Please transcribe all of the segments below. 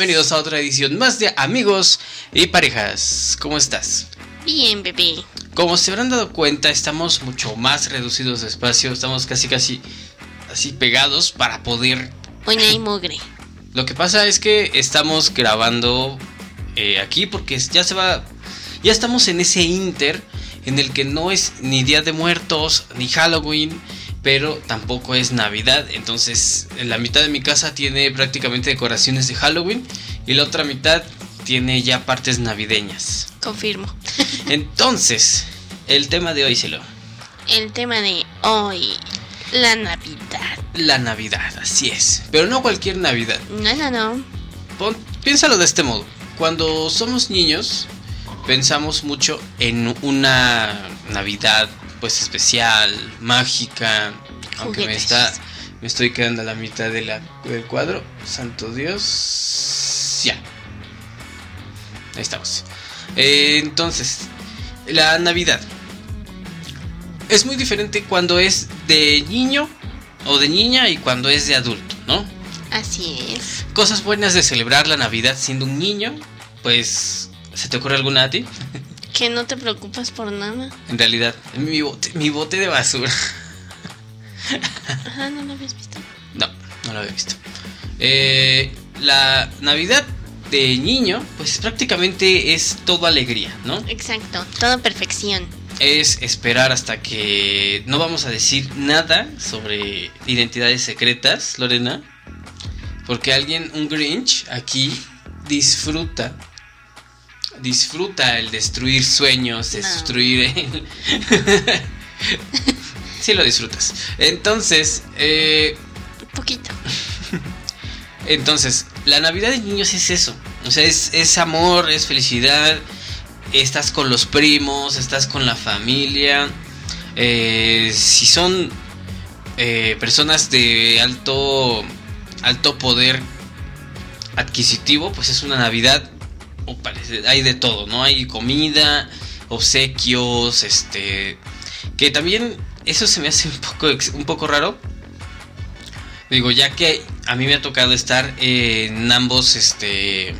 Bienvenidos a otra edición más de Amigos y Parejas. ¿Cómo estás? Bien, bebé. Como se habrán dado cuenta, estamos mucho más reducidos de espacio. Estamos casi, casi así pegados para poder. No hay mugre. Lo que pasa es que estamos grabando eh, aquí porque ya se va. Ya estamos en ese inter en el que no es ni Día de Muertos ni Halloween pero tampoco es Navidad. Entonces, la mitad de mi casa tiene prácticamente decoraciones de Halloween y la otra mitad tiene ya partes navideñas. Confirmo. Entonces, el tema de hoy, Cielo. El tema de hoy, la Navidad. La Navidad, así es. Pero no cualquier Navidad. No, no, no. piénsalo de este modo. Cuando somos niños, pensamos mucho en una Navidad pues especial, mágica, aunque me está me estoy quedando a la mitad de la, del cuadro. Santo Dios. Ya. Ahí estamos. Eh, entonces, la Navidad. Es muy diferente cuando es de niño o de niña y cuando es de adulto, ¿no? Así es. Cosas buenas de celebrar la Navidad siendo un niño, pues, ¿se te ocurre alguna a ti? Que no te preocupas por nada. En realidad, mi bote, mi bote de basura. Ajá, ¿no lo habías visto? No, no lo había visto. Eh, la Navidad de niño, pues prácticamente es todo alegría, ¿no? Exacto, todo perfección. Es esperar hasta que no vamos a decir nada sobre identidades secretas, Lorena. Porque alguien, un Grinch, aquí disfruta disfruta el destruir sueños, destruir el... sí lo disfrutas. Entonces, eh... Un poquito. Entonces, la Navidad de niños es eso. O sea, es, amor, es felicidad. Estás con los primos, estás con la familia. Eh, si son eh, personas de alto, alto poder adquisitivo, pues es una Navidad parece, hay de todo, ¿no? Hay comida, obsequios, este, que también eso se me hace un poco, un poco raro. Digo, ya que a mí me ha tocado estar en ambos, este,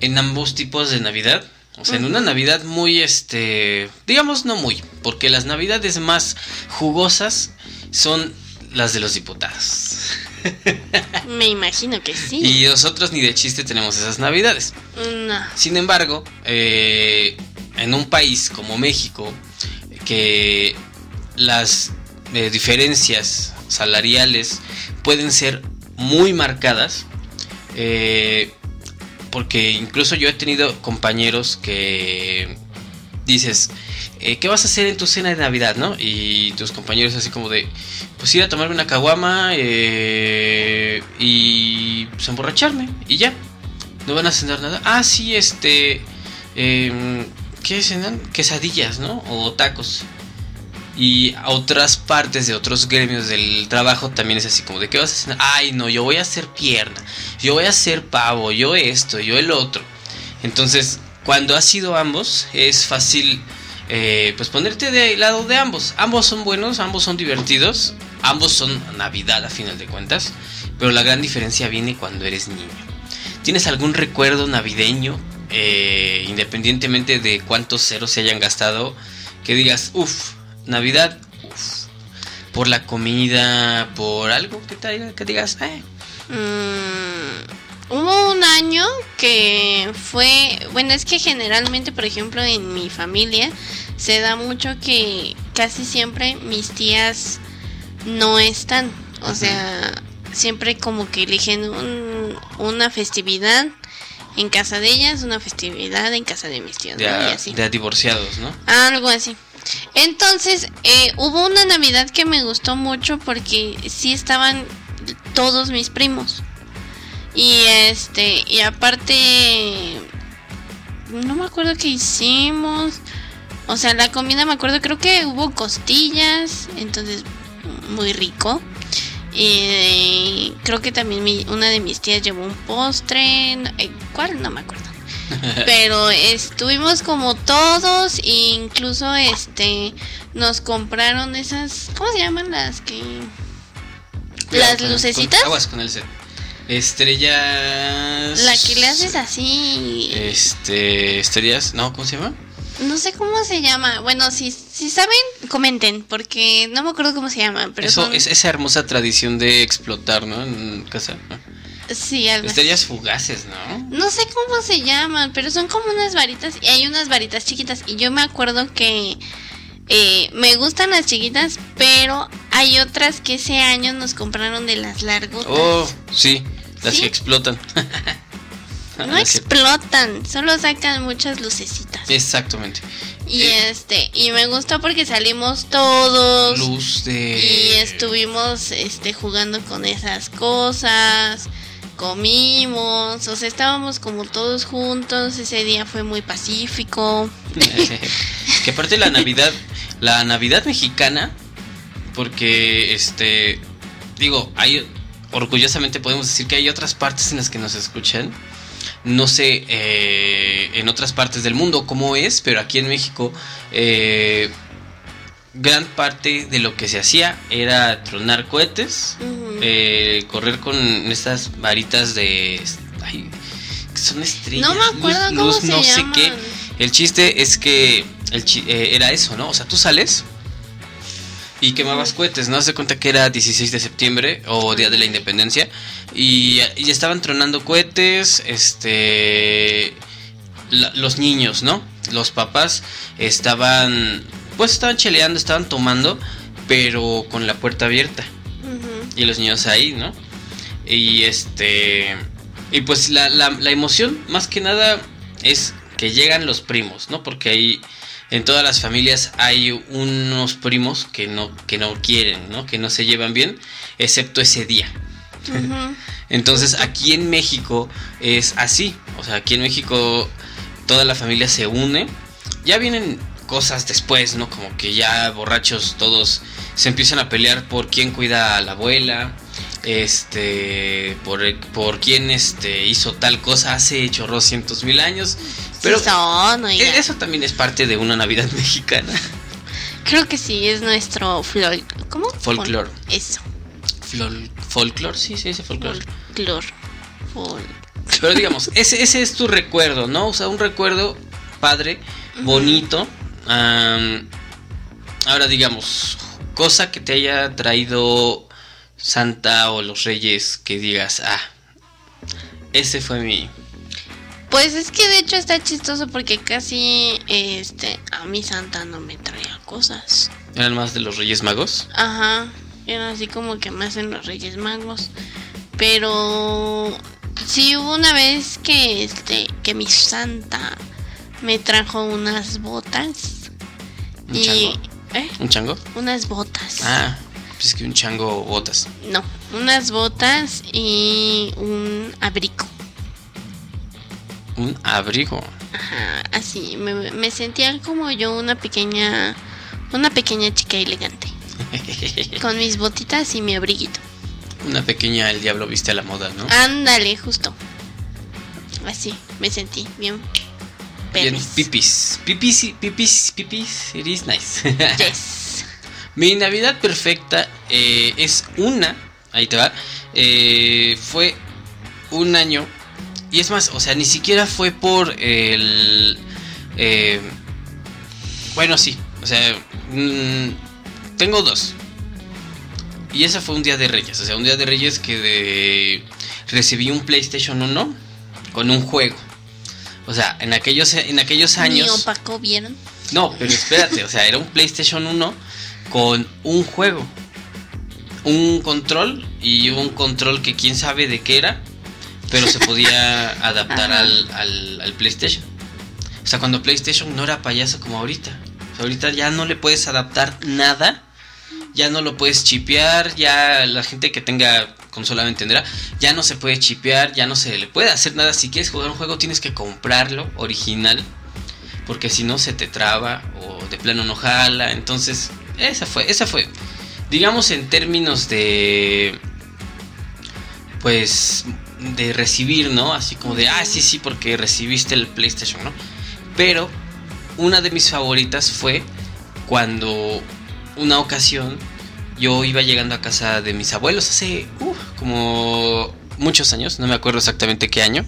en ambos tipos de Navidad. O sea, en una Navidad muy, este, digamos no muy, porque las Navidades más jugosas son las de los diputados. Me imagino que sí. Y nosotros ni de chiste tenemos esas navidades. No. Sin embargo, eh, en un país como México, que las eh, diferencias salariales pueden ser muy marcadas, eh, porque incluso yo he tenido compañeros que dices, eh, ¿qué vas a hacer en tu cena de Navidad, no? Y tus compañeros así como de, pues ir a tomarme una caguama eh, y pues emborracharme y ya. No van a cenar nada. Ah, sí, este, eh, ¿qué cenan? Quesadillas, ¿no? O tacos. Y a otras partes de otros gremios del trabajo también es así como de, ¿qué vas a cenar? Ay, no, yo voy a hacer pierna, yo voy a hacer pavo, yo esto, yo el otro. Entonces, cuando has sido ambos, es fácil eh, pues ponerte de lado de ambos. Ambos son buenos, ambos son divertidos, ambos son Navidad a final de cuentas, pero la gran diferencia viene cuando eres niño. ¿Tienes algún recuerdo navideño, eh, independientemente de cuántos ceros se hayan gastado, que digas, uff, Navidad, uff, por la comida, por algo que, te, digas, eh? Mm, hubo un año que fue, bueno, es que generalmente, por ejemplo, en mi familia, se da mucho que casi siempre mis tías no están. O sea, siempre como que eligen una festividad en casa de ellas, una festividad en casa de mis tíos. De, así. de divorciados, ¿no? Algo así. Entonces, eh, hubo una Navidad que me gustó mucho porque sí estaban todos mis primos. Y este, y aparte, no me acuerdo qué hicimos. O sea, la comida me acuerdo, creo que hubo costillas, entonces muy rico. Y creo que también una de mis tías llevó un postre. Eh, ¿Cuál? No me acuerdo. Pero estuvimos como todos, e incluso este nos compraron esas, ¿cómo se llaman las que las lucecitas? aguas con el set. Estrellas. La que le haces así. Este. Estrellas. No, ¿cómo se llama? No sé cómo se llama. Bueno, si, si saben, comenten, porque no me acuerdo cómo se llama. Pero Eso son- es esa hermosa tradición de explotar, ¿no? En casa. ¿no? Sí, algo. Estrellas fugaces, ¿no? No sé cómo se llaman, pero son como unas varitas y hay unas varitas chiquitas. Y yo me acuerdo que eh, me gustan las chiquitas, pero hay otras que ese año nos compraron de las largotas. Oh, sí, las ¿Sí? que explotan. no Ah, cierto. explotan, solo sacan muchas lucecitas. Exactamente. Y eh. este, y me gustó porque salimos todos. Luz de. Y estuvimos este jugando con esas cosas, comimos, o sea, estábamos como todos juntos, ese día fue muy pacífico. que aparte la Navidad, la Navidad mexicana, porque este, digo, hay, orgullosamente podemos decir que hay otras partes en las que nos escuchan. No sé eh, en otras partes del mundo cómo es, pero aquí en México eh, gran parte de lo que se hacía era tronar cohetes, eh, correr con estas varitas de... ay, son estrellas. no me acuerdo luz- cómo luz se no sé qué. El chiste es que el chi- eh, era eso, ¿no? O sea, tú sales y quemabas cohetes, ¿no? De cuenta que era 16 de septiembre o Día de la Independencia y, y estaban tronando cohetes, este... la- los niños, ¿no? Los papás estaban... Pues estaban cheleando, estaban tomando, pero con la puerta abierta y los niños ahí, ¿no? Y este. Y pues la, la, la emoción, más que nada, es que llegan los primos, ¿no? Porque ahí en todas las familias hay unos primos que no, que no quieren, ¿no? Que no se llevan bien, excepto ese día. Entonces aquí en México es así. O sea, aquí en México toda la familia se une. Ya vienen cosas después, ¿no? Como que ya borrachos todos se empiezan a pelear por quién cuida a la abuela. Este, por, por quién este, hizo tal cosa hace chorrocientos mil años. Pero Sí son, oiga. e- eso también es parte de una Navidad mexicana. Creo que sí, es nuestro flor... ¿Cómo? Folclor. Fol- Eso, Flor, folclor, sí, sí, sí, folclor. folclor. Fol- Pero digamos, ese, ese es tu recuerdo, ¿no? O sea, un recuerdo padre, bonito. Ahora digamos, cosa que te haya traído Santa o los Reyes que digas, ah, ese fue mi... Pues es que de hecho está chistoso porque casi este a mi santa no me traía cosas. Eran más de los Reyes Magos. Ajá, era así como que me hacen los Reyes Magos. Pero sí hubo una vez que este que mi santa me trajo unas botas ¿Un y chango? ¿eh? ¿Un chango? unas botas. Ah, pues que un chango botas. No, unas botas y un abrigo. Un abrigo. Ajá, así me, me sentía como yo una pequeña una pequeña chica elegante con mis botitas y mi abriguito. Una pequeña El Diablo Viste a la Moda, ¿no? Ándale, justo. Así, me sentí bien. Bien, pipis. Pipis, pipis, pipis, it is nice. Yes. Mi Navidad perfecta eh, es una, ahí te va, eh, fue un año, y es más, o sea, ni siquiera fue por el... eh, bueno, sí, o sea, mm, tengo dos. Y ese fue un día de Reyes, o sea, un día de Reyes que de- recibí un PlayStation 1 con un juego. O sea, en aquellos, en aquellos años... Mi opaco, ¿vieron? No, pero espérate, o sea, era un PlayStation 1 con un juego, un control y un control que quién sabe de qué era, pero se podía adaptar al, al- al PlayStation. O sea, cuando PlayStation no era payaso como ahorita. O sea, ahorita ya no le puedes adaptar nada, ya no lo puedes chipear, ya la gente que tenga consola me entenderá, ya no se puede chipear, ya no se le puede hacer nada. Si quieres jugar un juego tienes que comprarlo original porque si no se te traba o de plano no jala. Entonces, esa fue, esa fue. Digamos en términos de pues de recibir, ¿no? Así como de, ah, sí, sí, porque recibiste el PlayStation, ¿no? Pero una de mis favoritas fue cuando una ocasión yo iba llegando a casa de mis abuelos hace uh, como muchos años, no me acuerdo exactamente qué año.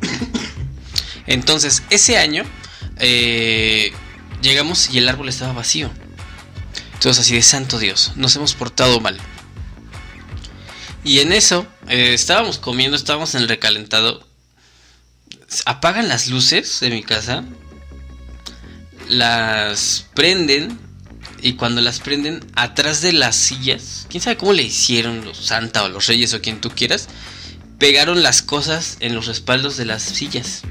Entonces, ese año eh, llegamos y el árbol estaba vacío. Entonces, así de santo Dios, nos hemos portado mal. Y en eso, eh, estábamos comiendo, estábamos en el recalentado. Apagan las luces de mi casa, las prenden y cuando las prenden atrás de las sillas, quién sabe cómo le hicieron los Santa o los Reyes o quien tú quieras, pegaron las cosas en los respaldos de las sillas.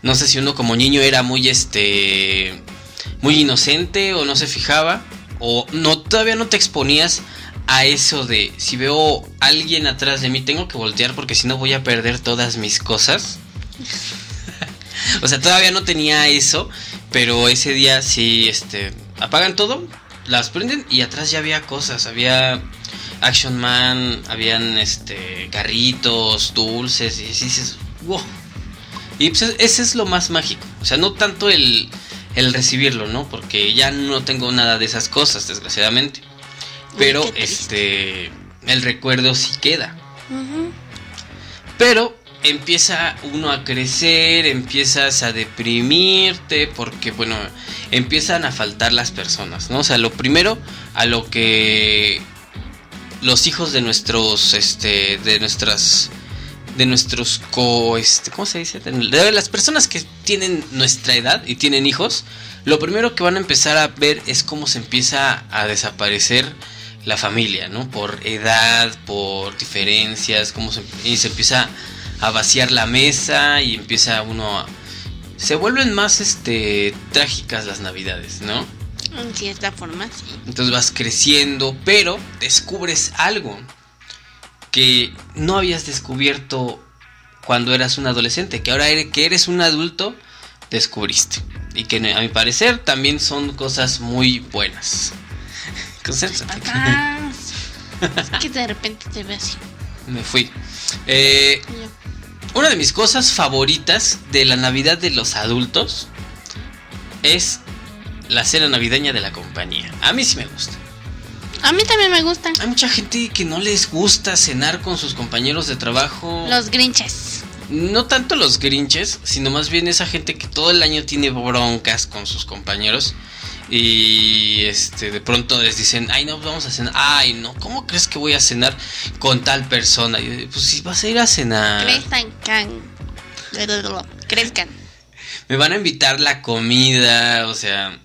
No sé si uno como niño era muy este muy inocente o no se fijaba o no todavía no te exponías a eso de si veo alguien atrás de mí tengo que voltear porque si no voy a perder todas mis cosas. o sea, todavía no tenía eso, pero ese día sí este apagan todo, las prenden y atrás ya había cosas, había Action Man, habían este carritos, dulces y dices, wow. Y pues ese es lo más mágico, o sea, no tanto el, el recibirlo, ¿no? Porque ya no tengo nada de esas cosas, desgraciadamente. Pero este el recuerdo sí queda. Pero empieza uno a crecer, empiezas a deprimirte, porque bueno, empiezan a faltar las personas, ¿no? O sea, lo primero a lo que los hijos de nuestros, este, de nuestras, de nuestros co, este, ¿cómo se dice? De las personas que tienen nuestra edad y tienen hijos, lo primero que van a empezar a ver es cómo se empieza a desaparecer la familia, ¿no? Por edad, por diferencias, cómo se, y se empieza a vaciar la mesa y empieza uno a... Se vuelven más este trágicas las navidades, ¿no? En cierta forma, sí. Entonces vas creciendo, pero descubres algo que no habías descubierto cuando eras un adolescente, que ahora que eres un adulto, descubriste. Y que a mi parecer también son cosas muy buenas. Concéntrate. es que de repente te veo así. Me fui. Eh, una de mis cosas favoritas de la Navidad de los adultos es la cena navideña de la compañía. A mí sí me gusta. A mí también me gusta. Hay mucha gente que no les gusta cenar con sus compañeros de trabajo. Los grinches. No tanto los grinches, sino más bien esa gente que todo el año tiene broncas con sus compañeros y este de pronto les dicen, "Ay, no, vamos a cenar." "Ay, no, ¿cómo crees que voy a cenar con tal persona?" Y, pues si vas a ir a cenar. Crezcan. Crezcan. Me van a invitar la comida, o sea,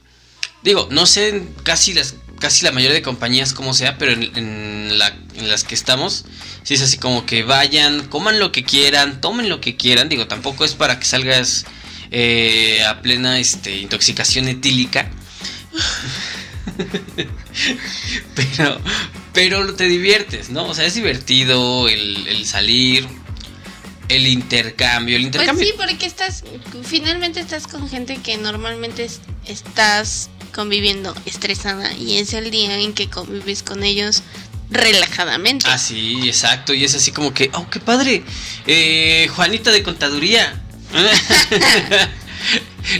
digo, no sé casi las casi la mayoría de compañías como sea, pero en, la, en las que estamos, sí es así como que vayan, coman lo que quieran, tomen lo que quieran, digo, tampoco es para que salgas eh, a plena este, intoxicación etílica, pero, pero te diviertes, ¿no? O sea, es divertido el, salir, el intercambio, el pues intercambio. sí, porque estás, finalmente estás con gente que normalmente estás conviviendo estresada y es el día en que convives con ellos relajadamente. Ah, sí, exacto. Y es así como que, oh, qué padre. Eh, Juanita de contaduría.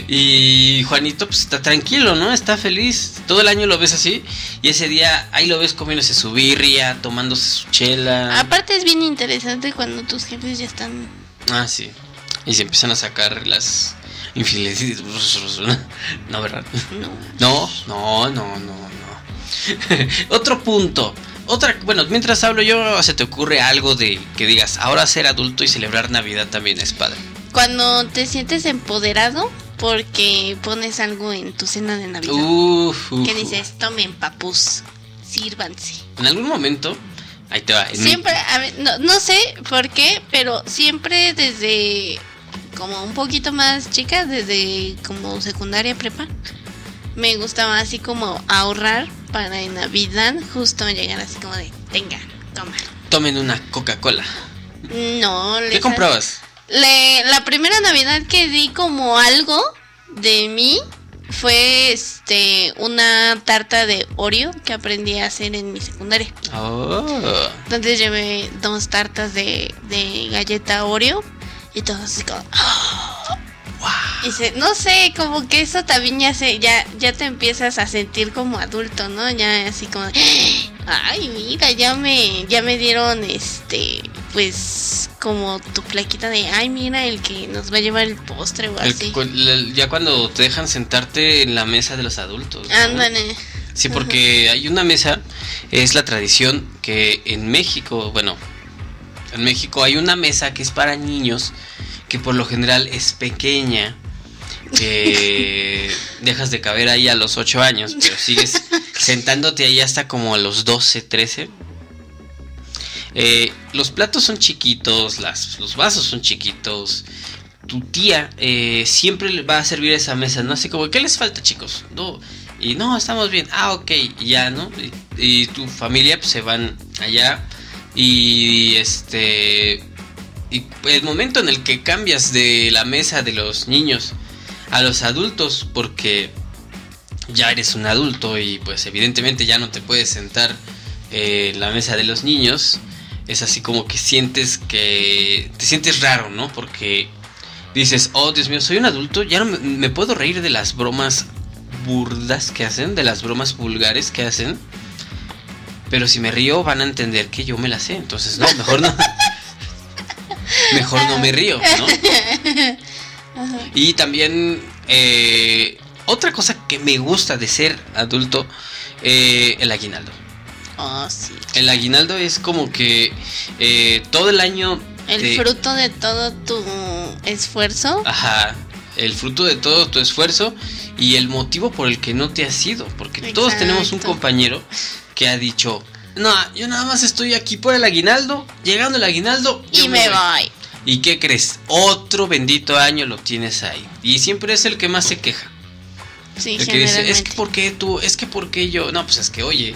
y Juanito pues está tranquilo, ¿no? Está feliz. Todo el año lo ves así. Y ese día ahí lo ves comiéndose su birria, tomándose su chela. Aparte es bien interesante cuando tus jefes ya están... Ah, sí. Y se empiezan a sacar las infidelidades. No, ¿verdad? No. No, no, no, no, no. Otro punto. Otra, bueno, mientras hablo yo, ¿se te ocurre algo de que digas, ahora ser adulto y celebrar Navidad también es padre? Cuando te sientes empoderado porque pones algo en tu cena de Navidad. Uf, uf, que dices, tomen papus, sírvanse. En algún momento, ahí te va. Siempre, a ver, no, no sé por qué, pero siempre desde como un poquito más chica, desde como secundaria prepa, me gustaba así como ahorrar para en Navidad justo llegar así como de, tenga, toma. Tomen una Coca-Cola. No, ¿Qué comprabas? Le, la primera Navidad que di como algo de mí fue este una tarta de Oreo que aprendí a hacer en mi secundaria. Oh. Entonces llevé dos tartas de, de galleta Oreo y todo así como... Y se- no sé, como que eso también ya se, ya, ya te empiezas a sentir como adulto, ¿no? Ya así como, ay, mira, ya me, ya me dieron este, pues, como tu plaquita de, ay, mira, el que nos va a llevar el postre o El- así. el- ya cuando te dejan sentarte en la mesa de los adultos. ¿no? Ándale. Sí, porque hay una mesa, es la tradición que en México, bueno, en México hay una mesa que es para niños, que por lo general es pequeña, que dejas de caber ahí a los 8 años, pero sigues sentándote ahí hasta como a los 12, 13. Eh, los platos son chiquitos, las, los vasos son chiquitos. Tu tía eh, siempre le va a servir esa mesa, ¿no? Así como, ¿qué les falta, chicos? No, y no, estamos bien. Ah, ok, y ya, ¿no? Y, y tu familia pues, se van allá. Y este. Y el momento en el que cambias de la mesa de los niños a los adultos, porque ya eres un adulto y pues evidentemente ya no te puedes sentar eh, en la mesa de los niños, es así como que sientes que te sientes raro, ¿no? Porque dices, oh Dios mío, soy un adulto, ya no me, me puedo reír de las bromas burdas que hacen, de las bromas vulgares que hacen. Pero si me río van a entender que yo me la sé, entonces no, mejor no. mejor no me río, ¿no? Y también eh, otra cosa que me gusta de ser adulto, eh, el aguinaldo. Oh, sí. El aguinaldo es como que eh, todo el año... El te- fruto de todo tu esfuerzo. Ajá, el fruto de todo tu esfuerzo y el motivo por el que no te has ido. Porque todos tenemos un compañero que ha dicho, no, yo nada más estoy aquí por el aguinaldo, llegando el aguinaldo y me voy". voy. ¿Y qué crees? Otro bendito año lo tienes ahí. Y siempre es el que más se queja. Sí, El que dice, es que ¿por qué tú? Es que ¿por qué yo? No, pues es que, oye,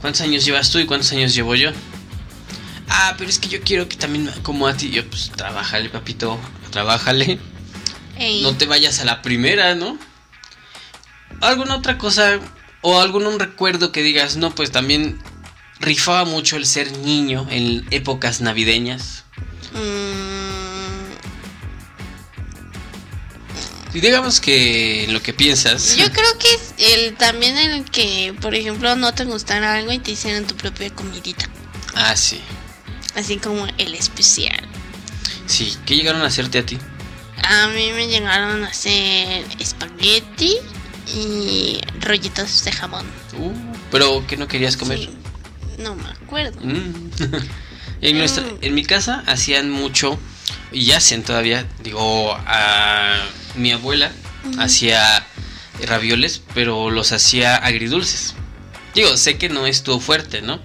¿cuántos años llevas tú y cuántos años llevo yo? Ah, pero es que yo quiero que también, como a ti, yo, pues, trabájale, papito, trabájale. Ey, No te vayas a la primera, ¿no? ¿Alguna otra cosa o algún un recuerdo que digas, no, pues también rifaba mucho el ser niño en épocas navideñas? mm, Y digamos que lo que piensas. Yo creo que es el también el que, por ejemplo, no te gustara algo y te hicieran tu propia comidita. Ah, sí. Así como el especial. Sí, ¿qué llegaron a hacerte a ti? A mí me llegaron a hacer espagueti y rollitos de jamón. Uh, pero que no querías comer. Sí, no me acuerdo. Mm. en, nuestra- Mm. en mi casa hacían mucho, y hacen todavía, digo, a mi abuela hacía ravioles, pero los hacía agridulces. Digo, sé que no es tu fuerte, ¿no?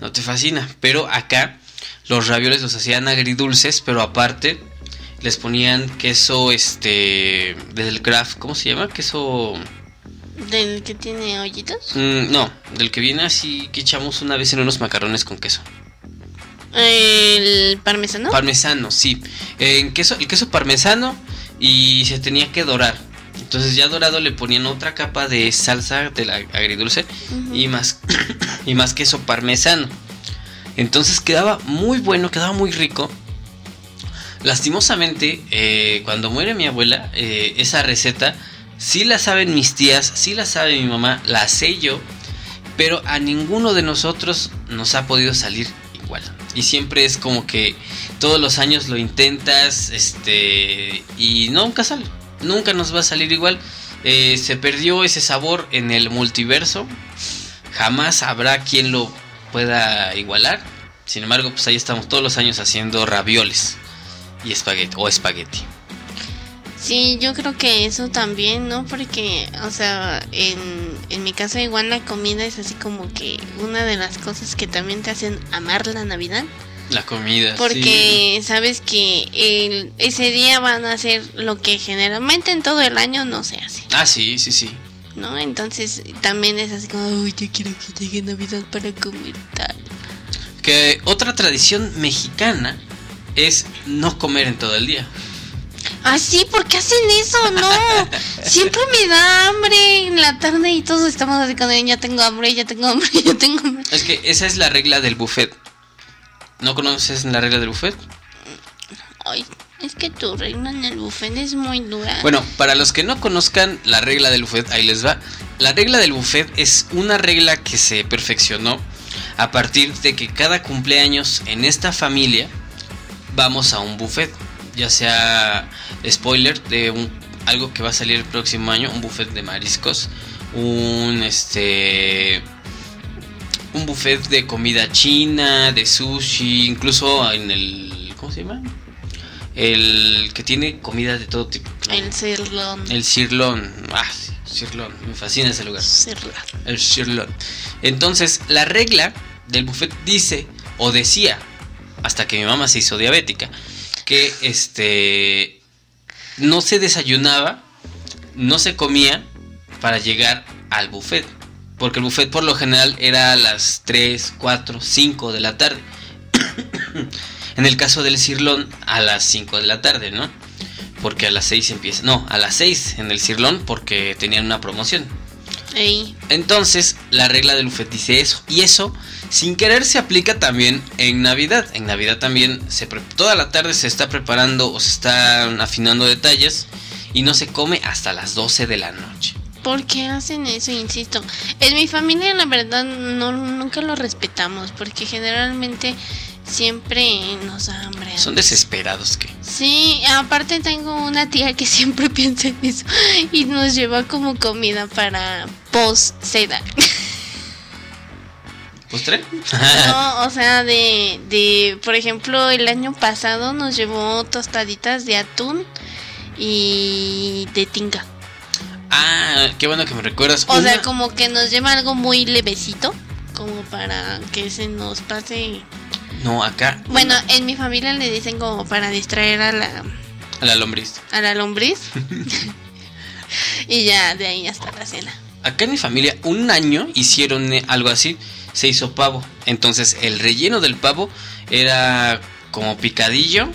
No te fascina, pero acá los ravioles los hacían agridulces, pero aparte les ponían queso, este, del craft, ¿cómo se llama? Queso... ¿Del que tiene hoyitos? mm, no, del que viene así que echamos una vez en unos macarrones con queso. El parmesano. Parmesano, sí. En queso, el queso parmesano y se tenía que dorar. Entonces ya dorado le ponían otra capa de salsa de la agridulce y más y más queso parmesano. Entonces quedaba muy bueno, quedaba muy rico. Lastimosamente, eh, cuando muere mi abuela, eh, esa receta sí la saben mis tías, sí la sabe mi mamá, la sé yo, pero a ninguno de nosotros nos ha podido salir igual. Y siempre es como que todos los años lo intentas, este, y nunca sale, nunca nos va a salir igual. Eh, se perdió ese sabor en el multiverso, jamás habrá quien lo pueda igualar. Sin embargo, pues ahí estamos todos los años haciendo ravioles y espagueti o espagueti. Sí, yo creo que eso también, ¿no? Porque, o sea, en, en mi casa igual la comida es así como que una de las cosas que también te hacen amar la Navidad. La comida. Porque sabes que el- ese día van a hacer lo que generalmente en todo el año no se hace. Ah, sí, sí, sí. ¿no? Entonces también es así como, uy, yo quiero que llegue Navidad para comer tal. Que otra tradición mexicana es no comer en todo el día. Ah, sí, ¿por qué hacen eso? No, siempre me da hambre en la tarde y todos estamos así de, ya tengo hambre, ya tengo hambre, ya tengo hambre. Es que esa es la regla del buffet. ¿No conoces la regla del buffet? Ay, Es que tu regla en el buffet es muy dura. Bueno, para los que no conozcan la regla del buffet, ahí les va. La regla del buffet es una regla que se perfeccionó a partir de que cada cumpleaños en esta familia vamos a un buffet. Ya sea spoiler de un, algo que va a salir el próximo año, un buffet de mariscos, un este un buffet de comida china, de sushi, incluso en el ¿cómo se llama? El que tiene comida de todo tipo. El cirlón. El cirlón. Ah, cirlón. Me fascina ese lugar. Cirlón. El cirlón. Entonces, la regla del buffet dice, o decía, hasta que mi mamá se hizo diabética, que este no se desayunaba, no se comía para llegar al buffet. Porque el buffet por lo general era a las 3, 4, 5 de la tarde. en el caso del cirlón, a las 5 de la tarde, ¿no? Porque a las 6 empieza. No, a las 6 en el cirlón porque tenían una promoción. Ey. Entonces, la regla del buffet dice eso. Y eso, sin querer, se aplica también en Navidad. En Navidad también se toda la tarde se está preparando o se están afinando detalles. Y no se come hasta las 12 de la noche. ¿Por qué hacen eso? Insisto. En mi familia, la verdad, no, nunca lo respetamos. Porque generalmente siempre nos da hambre. Son desesperados que. Sí, aparte tengo una tía que siempre piensa en eso. Y nos lleva como comida para post seda. ¿Postre? No, o sea, de, de, por ejemplo, el año pasado nos llevó tostaditas de atún y de tinga. ah, qué bueno que me recuerdas. O sea, como que nos lleva algo muy levecito, como para que se nos pase. No, acá. Bueno, en mi familia le dicen como para distraer a la, A la lombriz. a la lombriz. y ya de ahí hasta la cena. Acá en mi familia, un año hicieron eh, algo así. Se hizo pavo. Entonces, el relleno del pavo era como picadillo.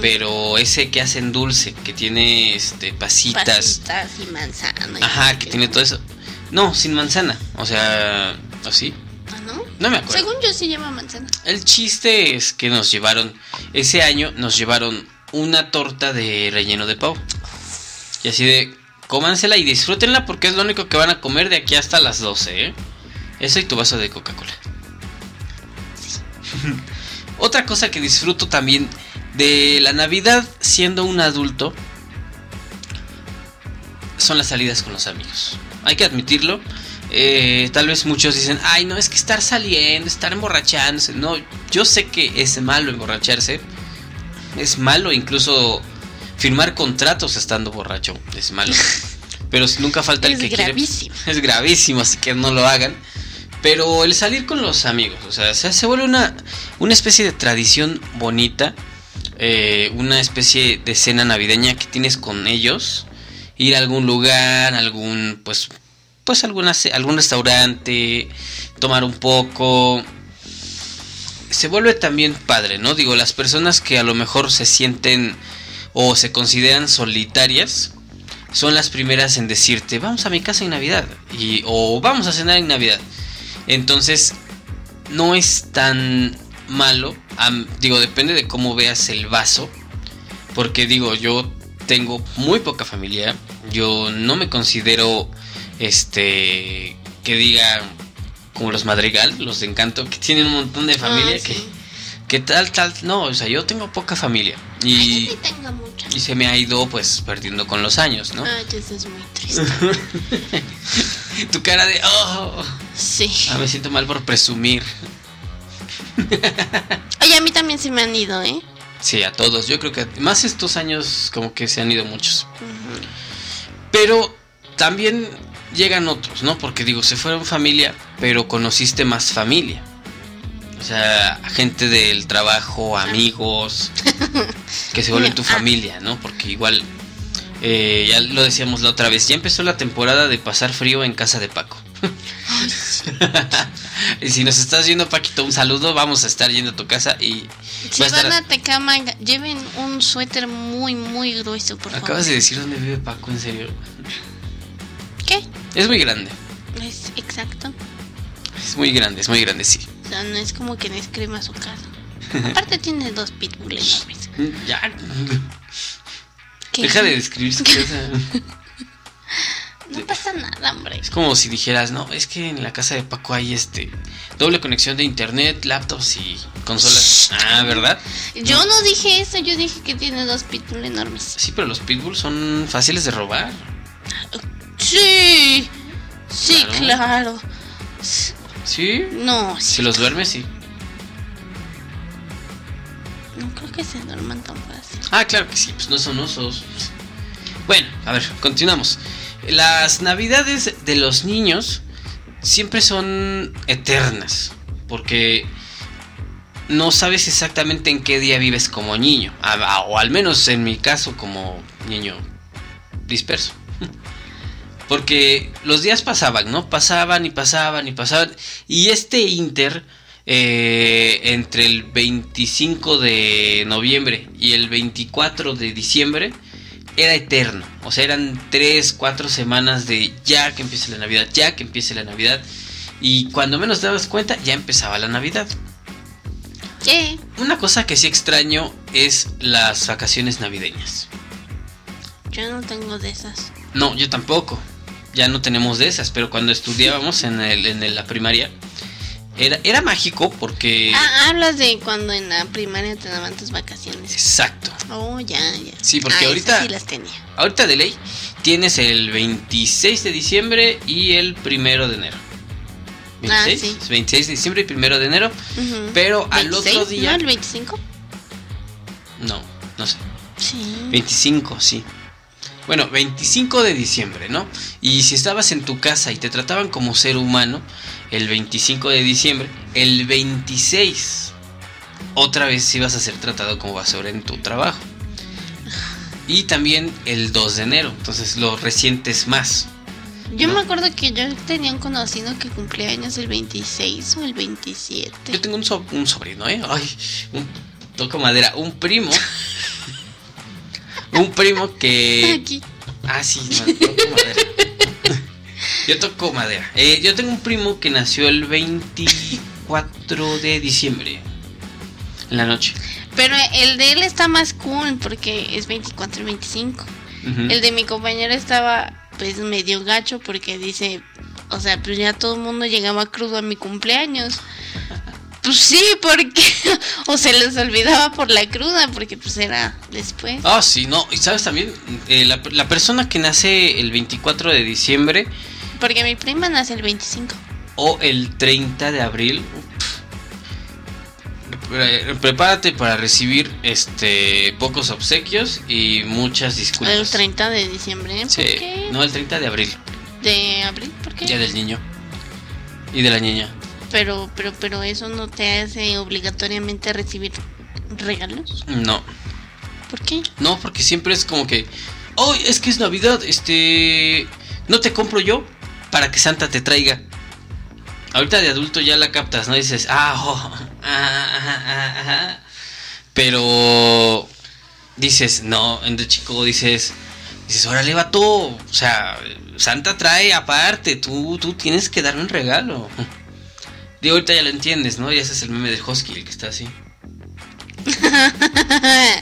Pero ese que hacen dulce, que tiene este pasitas. Pasitas y manzana. y Ajá, que tiene todo eso. No, sin manzana. O sea, así. Ah, ¿no? Me acuerdo. Según yo sí lleva manzana. El chiste es que nos llevaron, ese año nos llevaron una torta de relleno de pavo. Y así de, cómansela y disfrútenla porque es lo único que van a comer de aquí hasta las 12, ¿eh? Eso y tu vaso de Coca-Cola. Otra cosa que disfruto también de la Navidad siendo un adulto son las salidas con los amigos. Hay que admitirlo. Eh, tal vez muchos dicen, ay, no, es que estar saliendo, estar emborrachándose. No, yo sé que es malo emborracharse. Es malo incluso firmar contratos estando borracho. Es malo. Pero nunca falta el Es que quiere- gravísimo. Es gravísimo, así que no lo hagan. Pero el salir con los amigos, o sea, se, se vuelve una, una especie de tradición bonita. eh, una especie de cena navideña que tienes con ellos. Ir a algún lugar, algún, pues, pues algún restaurante, tomar un poco. Se vuelve también padre, ¿no? Digo, las personas que a lo mejor se sienten o se consideran solitarias son las primeras en decirte, vamos a mi casa en Navidad y o vamos a cenar en Navidad. Entonces, no es tan malo, digo, depende de cómo veas el vaso, porque digo, yo tengo muy poca familia, yo no me considero este que diga como los Madrigal, los de Encanto, que tienen un montón de familia Ah, que sí. que tal tal, no, o sea, yo tengo poca familia Ay, y yo sí tengo mucha. y se me ha ido pues perdiendo con los años, ¿no? Ay, eso es muy triste. tu cara de oh, Sí. ah, me siento mal por presumir. Oye, a mí también se me han ido, ¿eh? Sí, a todos. Yo creo que más estos años como que se han ido muchos. Pero también llegan otros, ¿no? Porque digo, se fueron familia, pero conociste más familia. O sea, gente del trabajo, amigos, que se vuelven tu Ah. familia, ¿no? Porque igual, eh, ya lo decíamos la otra vez, ya empezó la temporada de pasar frío en casa de Paco. Y si nos estás viendo, Paquito, un saludo, vamos a estar yendo a tu casa y... Si va a estar- van a Tecamanga, lleven un suéter muy, muy grueso, por favor. Acabas de decir dónde vive Paco, en serio. ¿Qué? Es muy grande, Es exacto. es muy grande, es muy grande, sí. O sea, no es como que describa su casa. Aparte tiene dos pitbulls enormes. Ya. ¿Qué? Deja de describir su casa. No pasa nada, hombre. Es como si dijeras, no, es que en la casa de Paco hay este doble conexión de internet, laptops y consolas. Ah, ¿verdad? Yo no dije eso, yo dije que tiene dos pitbull enormes. Sí, pero los pitbulls son fáciles de robar. Sí, sí, Claro. claro. Sí. No, Si sí, los duermes, sí. no creo que se duerman tan fácil. Ah, claro que sí, pues no son osos. Bueno, a ver, continuamos. Las navidades de los niños siempre son eternas, porque no sabes exactamente en qué día vives como niño, o al menos en mi caso como niño disperso. Porque los días pasaban, ¿no? Pasaban y pasaban y pasaban. Y este inter, eh, entre el 25 de noviembre y el 24 de diciembre, era eterno. O sea, eran 3, 4 semanas de ya que empiece la Navidad, ya que empiece la Navidad. Y cuando menos te dabas cuenta, ya empezaba la Navidad. ¿Qué? Una cosa que sí extraño es las vacaciones navideñas. Yo no tengo de esas. No, yo tampoco. Ya no tenemos de esas, pero cuando estudiábamos en, el- en la primaria, era, era mágico porque... Ah, hablas de cuando en la primaria te daban tus vacaciones. Exacto. Oh, ya, ya. Sí, porque Ah, ahorita- sí las tenía. Ahorita de ley tienes el 26 de diciembre y el primero de enero. Ah, 26, sí. 26 de diciembre y primero de enero. Pero al otro 26, día... ¿No el 25? No, no sé. Sí. 25, sí. Bueno, 25 de diciembre, ¿no? Y si estabas en tu casa y te trataban como ser humano, el 25 de diciembre, el 26, otra vez ibas a ser tratado como basura en tu trabajo. Y también el 2 de enero, entonces lo resientes más. Yo ¿no? me acuerdo que yo tenía un conocido que cumplía años el 26 o el 27. Yo tengo un, so- un sobrino, ¿eh? Ay, un, toco madera, un primo. un primo que... Aquí. Ah, sí, no, toco madera. Yo toco madera. Eh, yo tengo un primo que nació el 24 de diciembre. En la noche. Pero el de él está más cool porque es 24 y 25. Ujú. El de mi compañero estaba pues medio gacho porque dice, o sea, pues ya todo el mundo llegaba crudo a mi cumpleaños. Pues sí, porque o se les olvidaba por la cruda porque pues era después. Ah, sí, no. Y sabes también, Eh, la, la persona que nace el 24 de diciembre Porque mi prima nace el 25. o el 30 de abril. pre- Prepárate para recibir este pocos obsequios y muchas disculpas. El 30 de diciembre. ¿Por Sí, qué? no el 30 de abril, De abril, ¿por qué? día del niño y de la niña. Pero, pero, pero eso no te hace obligatoriamente recibir regalos. No, ¿Por qué? no, porque siempre es como que, oh, es que es Navidad, este, no te compro yo para que Santa te traiga. Ahorita de adulto ya la captas, ¿no? Dices, ah, oh, ah, ah, ah, ah". pero dices, no, en de chico dices, dices, órale, vato, o sea, Santa trae aparte, tú, tú tienes que darme un regalo. Digo, ahorita ya lo entiendes, ¿no? Y ese es el meme del Husky, el que está así.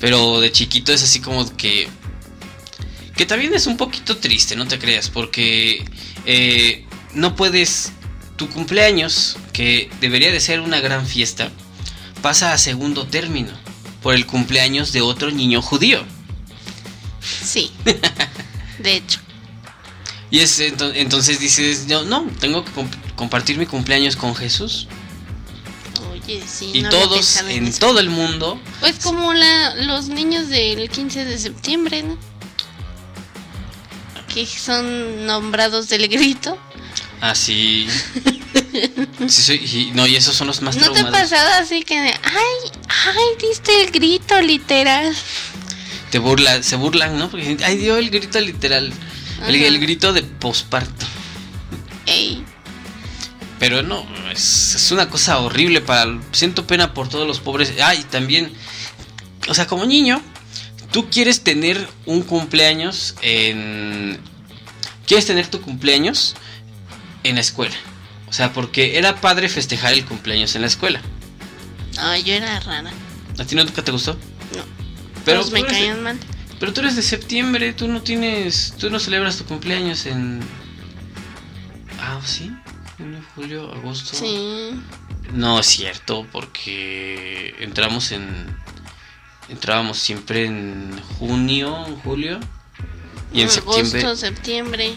Pero de chiquito es así como que... Que también es un poquito triste, no te creas, porque eh, no puedes... Tu cumpleaños, que debería de ser una gran fiesta, pasa a segundo término por el cumpleaños de otro niño judío. Sí. De hecho. Y es ento- entonces dices, no, no, tengo que compartir mi cumpleaños con Jesús. Oye, sí. y no todos en todo el mundo Pues como la, los niños del 15 de septiembre, ¿no? Que son nombrados del grito. así... Sí, sí, y, no, y esos son los más ¿No te ha pasado así que de, ay, ay, diste el grito literal? te burla, se burlan, ¿no? Porque ay dio el grito literal, el, el grito de posparto. Ey, Pero no, es, es una cosa horrible para siento pena por todos los pobres. Ay, también o sea, como niño, tú quieres tener un cumpleaños en quieres tener tu cumpleaños en la escuela. O sea, porque era padre festejar el cumpleaños en la escuela. ay, yo era rara. ¿A ti nunca te gustó? No. Pero Todos me de- caían mal. Pero tú eres de septiembre, tú no tienes. Tú no celebras tu cumpleaños en. Ah, sí. Junio, julio, agosto. Sí. No es cierto, porque entramos en. Entrábamos siempre en junio, en julio. Y en septiembre. Agosto, septiembre.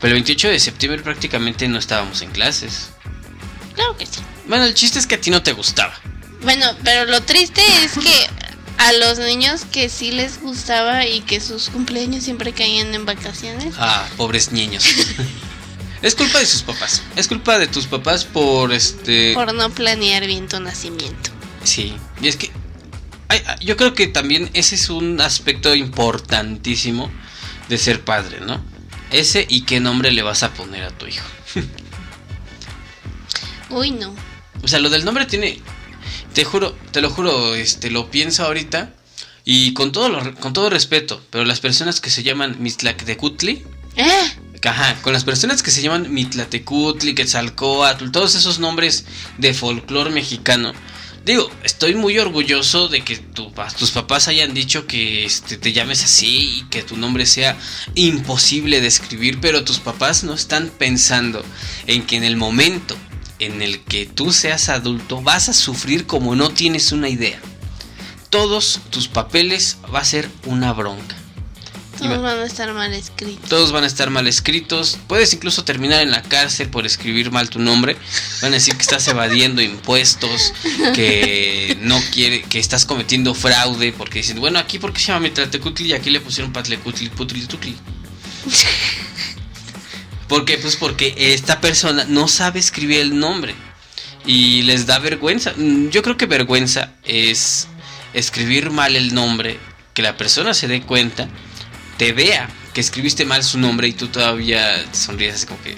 Pero el 28 de septiembre prácticamente no estábamos en clases. Claro que sí. Bueno, el chiste es que a ti no te gustaba. Bueno, pero lo triste es que a los niños que sí les gustaba y que sus cumpleaños siempre caían en vacaciones. Ah, pobres niños. es culpa de sus papás. Es culpa de tus papás por este. Por no planear bien tu nacimiento. Sí, y es que yo creo que también ese es un aspecto importantísimo de ser padre, ¿no? Ese y qué nombre le vas a poner a tu hijo. Uy, no. O sea, lo del nombre tiene, te juro, te lo juro, este, lo pienso ahorita y con todo, lo- con todo respeto, pero las personas que se llaman Mitlactecutli, ¡Eh! Con las personas que se llaman Mitlatecutli, Quetzalcoatl, todos esos nombres de folclore mexicano. Digo, estoy muy orgulloso de que tus papás hayan dicho que este, te llames así y que tu nombre sea imposible de escribir, pero tus papás no están pensando en que en el momento en el que tú seas adulto vas a sufrir como no tienes una idea. Todos tus papeles va a ser una bronca. Todos van a estar mal escritos. todos van a estar mal escritos. Puedes incluso terminar en la cárcel por escribir mal tu nombre. Van a decir que estás evadiendo impuestos, que no quiere, que estás cometiendo fraude, porque dicen, bueno, aquí porque se llama Mitlatecutli y aquí le pusieron Patlecutli, Putli, Tutli. ¿Por qué? Pues porque esta persona no sabe escribir el nombre y les da vergüenza. Mm, Yo creo que vergüenza es escribir mal el nombre, que la persona se dé cuenta, te vea que escribiste mal su nombre y tú todavía te sonríes así como que...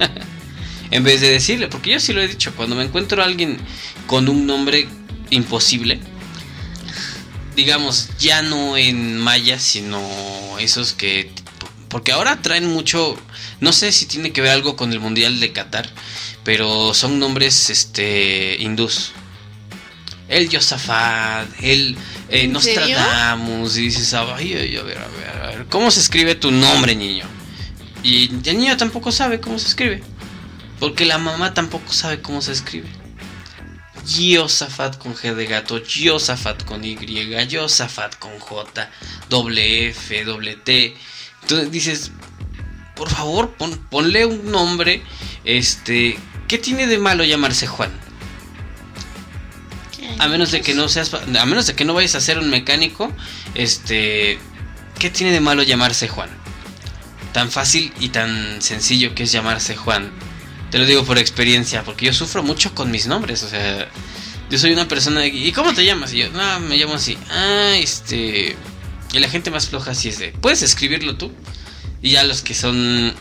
en vez de decirle, porque yo sí lo he dicho, cuando me encuentro a alguien con un nombre imposible, digamos, ya no en maya, sino esos que... Porque ahora traen mucho, no sé si tiene que ver algo con el Mundial de Qatar, pero son nombres este hindús. El Yosafat, el eh. Nostradamus, y dices, ay, ay, a ver, a ver, a ver, ¿cómo se escribe tu nombre, niño? Y el niño tampoco sabe cómo se escribe, porque la mamá tampoco sabe cómo se escribe. Yosafat con G de gato, Yosafat con Y, Yosafat con J, doble F, doble T. Entonces dices, por favor, pon- ponle un nombre, este, ¿qué tiene de malo llamarse Juan? A menos de que no seas, a menos de que no vayas a ser un mecánico, este, ¿qué tiene de malo llamarse Juan? Tan fácil y tan sencillo que es llamarse Juan. Te lo digo por experiencia, porque yo sufro mucho con mis nombres, o sea, yo soy una persona ¿y cómo te llamas? Y yo, no, me llamo así. Ah, este, la gente más floja así es de, ¿puedes escribirlo tú? Y ya los que son,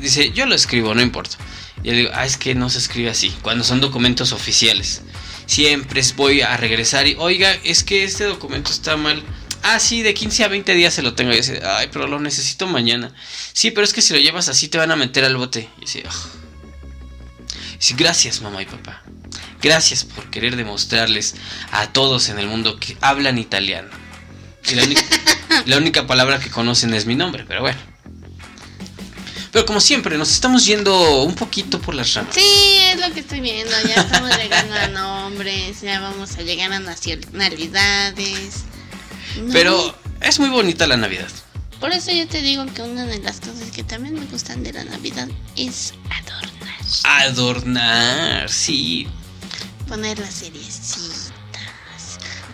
dice, yo lo escribo, no importa. Y yo digo, ah, es que no se escribe así, cuando son documentos oficiales. Siempre voy a regresar y, oiga, es que este documento está mal. Ah, sí, de 15 a 20 días se lo tengo. Y así, ay, pero lo necesito mañana. Sí, pero es que si lo llevas así te van a meter al bote. Y así. Sí, gracias, mamá y papá. Gracias por querer demostrarles a todos en el mundo que hablan italiano. Y la única palabra que conocen es mi nombre, pero bueno. Pero como siempre, nos estamos yendo un poquito por las ramas. Sí, es lo que estoy viendo. Ya estamos llegando a nombres, ya vamos a llegar a nacionalidades. No, Pero es muy bonita la Navidad. Por eso yo te digo que una de las cosas que también me gustan de la Navidad es adornar. Adornar, sí. Poner las seriecitas.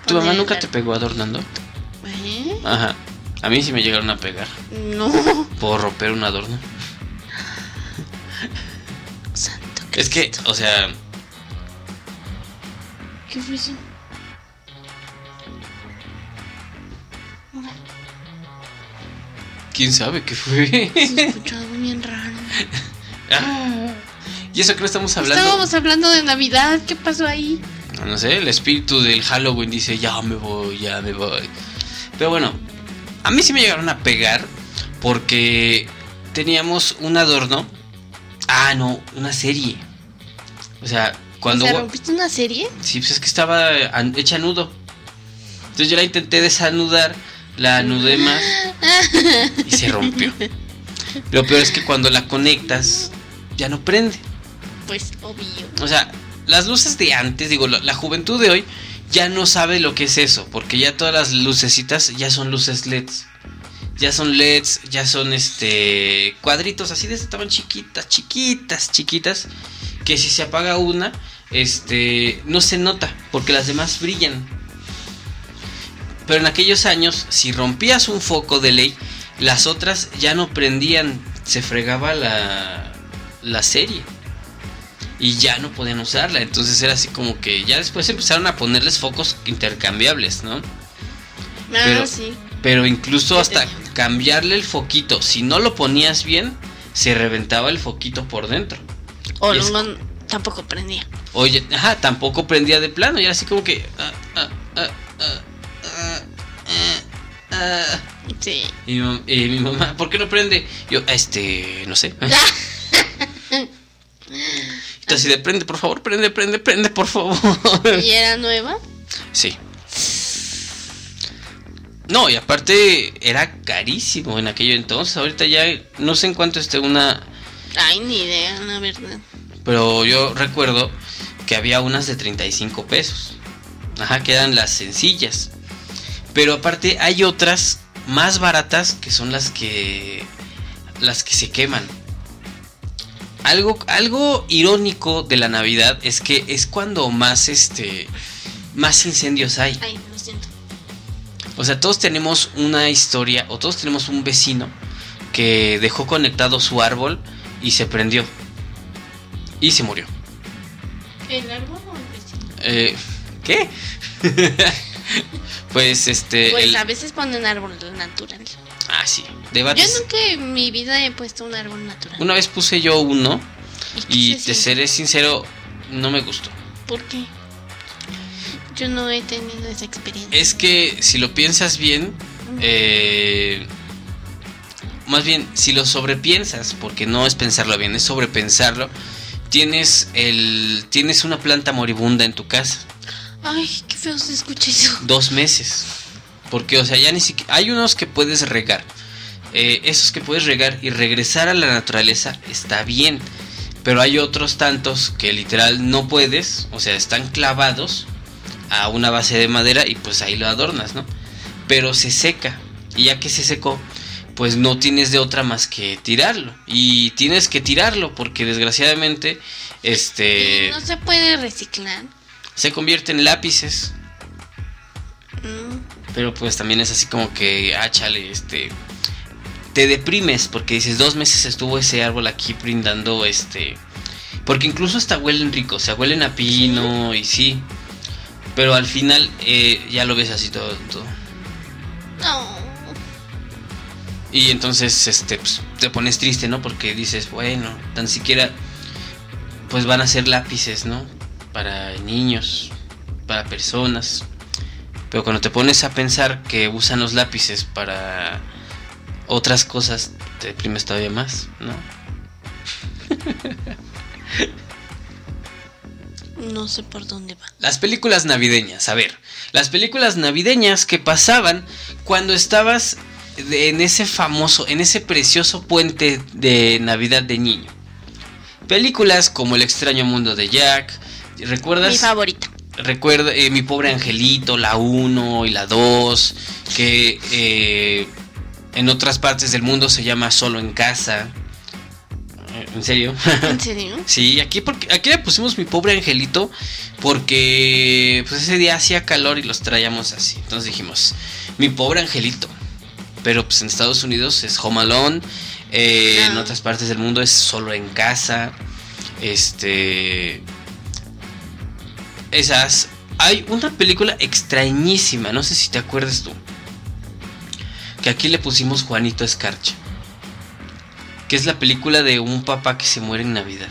¿Tu mamá nunca la- te pegó adornando? ¿Eh? Ajá. A mí sí me llegaron a pegar No. por romper un adorno. Es que, o sea, ¿Qué fue eso? quién sabe qué fue. Se escuchó algo bien raro. Ah, y eso que no estamos hablando. Estábamos hablando de Navidad. ¿Qué pasó ahí? No sé, el espíritu del Halloween dice, ya me voy, ya me voy. Pero bueno, a mí sí me llegaron a pegar porque teníamos un adorno. Ah, no, una serie. O sea, Cuando ¿Se rompiste una serie? Sí, pues es que estaba hecha nudo. Entonces yo la intenté desanudar, la anudé más y se rompió. Lo peor es que cuando la conectas ya no prende. Pues obvio. O sea, las luces de antes, digo, la, la juventud de hoy ya no sabe lo que es eso, porque ya todas las lucecitas ya son luces LEDs. Ya son LEDs, ya son este cuadritos así de estaban chiquitas, chiquitas, chiquitas, que si se apaga una, este no se nota, porque las demás brillan. Pero en aquellos años, si rompías un foco de ley, las otras ya no prendían, se fregaba la, la serie y ya no podían usarla. Entonces era así como que ya después empezaron a ponerles focos intercambiables, ¿no? Ah, Pero- sí. Pero incluso hasta cambiarle el foquito, si no lo ponías bien, se reventaba el foquito por dentro. O y es- luego tampoco prendía. Oye, ajá, tampoco prendía de plano, y era así como que... ah, ah, ah. Sí. Y, mi, mam- y mi mamá, ¿por qué no prende? Yo, este, no sé. Entonces, si de prende, por favor, prende, prende, prende, por favor. ¿Y era nueva? Sí. No, y aparte era carísimo en aquello entonces. Ahorita ya no sé en cuánto esté una. Ay, ni idea, la verdad. Pero yo recuerdo que había unas de 35 pesos. Ajá, que eran las sencillas. Pero aparte hay otras más baratas que son las que. las que se queman. Algo, algo irónico de la Navidad es que es cuando más este. más incendios hay. Ay, lo siento. O sea, todos tenemos una historia o todos tenemos un vecino que dejó conectado su árbol y se prendió. Y se murió. ¿El árbol o el vecino? Eh, ¿Qué? pues este... Pues el- a veces ponen árbol natural. Ah, sí. Yo nunca en mi vida he puesto un árbol natural. Una vez puse yo uno y te siente? seré sincero, no me gustó. ¿Por qué? Yo no he tenido esa experiencia. Es que si lo piensas bien, eh, más bien si lo sobrepiensas, porque no es pensarlo bien, es sobrepensarlo, tienes el tienes una planta moribunda en tu casa, Ay, qué feo se escucha eso. dos meses, porque o sea ya ni siquiera hay unos que puedes regar, eh, esos que puedes regar y regresar a la naturaleza está bien, pero hay otros tantos que literal no puedes, o sea están clavados a una base de madera y pues ahí lo adornas, ¿no? Pero se seca. Y ya que se secó, pues no tienes de otra más que tirarlo y tienes que tirarlo porque desgraciadamente este Y no se puede reciclar. se convierte en lápices, Mm, pero pues también es así como que ah, chale, este te deprimes porque dices dos meses estuvo ese árbol aquí brindando este porque incluso hasta huelen rico, o sea, huelen a pino y sí. Pero al final eh, ya lo ves así todo, todo. No. Y entonces este pues, te pones triste, ¿no? Porque dices, bueno, tan siquiera pues van a ser lápices, ¿no? Para niños, para personas. Pero cuando te pones a pensar que usan los lápices para otras cosas, te deprimes todavía más, ¿no? No sé por dónde va. Las películas navideñas, a ver, las películas navideñas que pasaban cuando estabas en ese famoso, en ese precioso puente de Navidad de niño. Películas como El extraño mundo de Jack, ¿recuerdas? Mi favorita. Recuerda eh, Mi pobre angelito, la 1 y la 2, que eh, en otras partes del mundo se llama Solo en casa. Eh, ¿En serio? ¿En serio? Sí, aquí porque aquí le pusimos mi pobre angelito porque pues ese día hacía calor y los traíamos así. Entonces dijimos, mi pobre angelito. Pero pues en Estados Unidos es Home Alone, eh, en Ah. otras partes del mundo es solo en casa. Este esas hay una película extrañísima, no sé si te acuerdas tú. Que aquí le pusimos Juanito Escarcha. Que es la película de un papá que se muere en Navidad.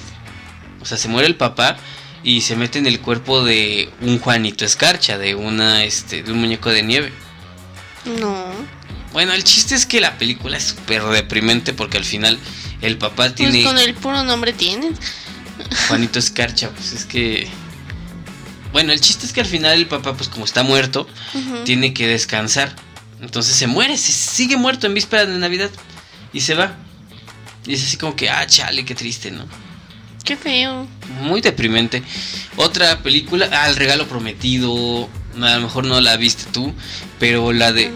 O sea, se muere el papá y se mete en el cuerpo de un Juanito Escarcha, de una este de un muñeco de nieve. No. Bueno, el chiste es que la película es súper deprimente porque al final el papá tiene Pues con el puro nombre tienes. Juanito Escarcha, pues es que... Bueno, el chiste es que al final el papá, pues como está muerto, tiene que descansar. Entonces se muere, se sigue muerto en víspera de Navidad y se va. Y es así como que, ah, chale, qué triste, ¿no? Qué feo. Muy deprimente. Otra película, ah, El Regalo Prometido. A lo mejor no la viste tú, pero la de...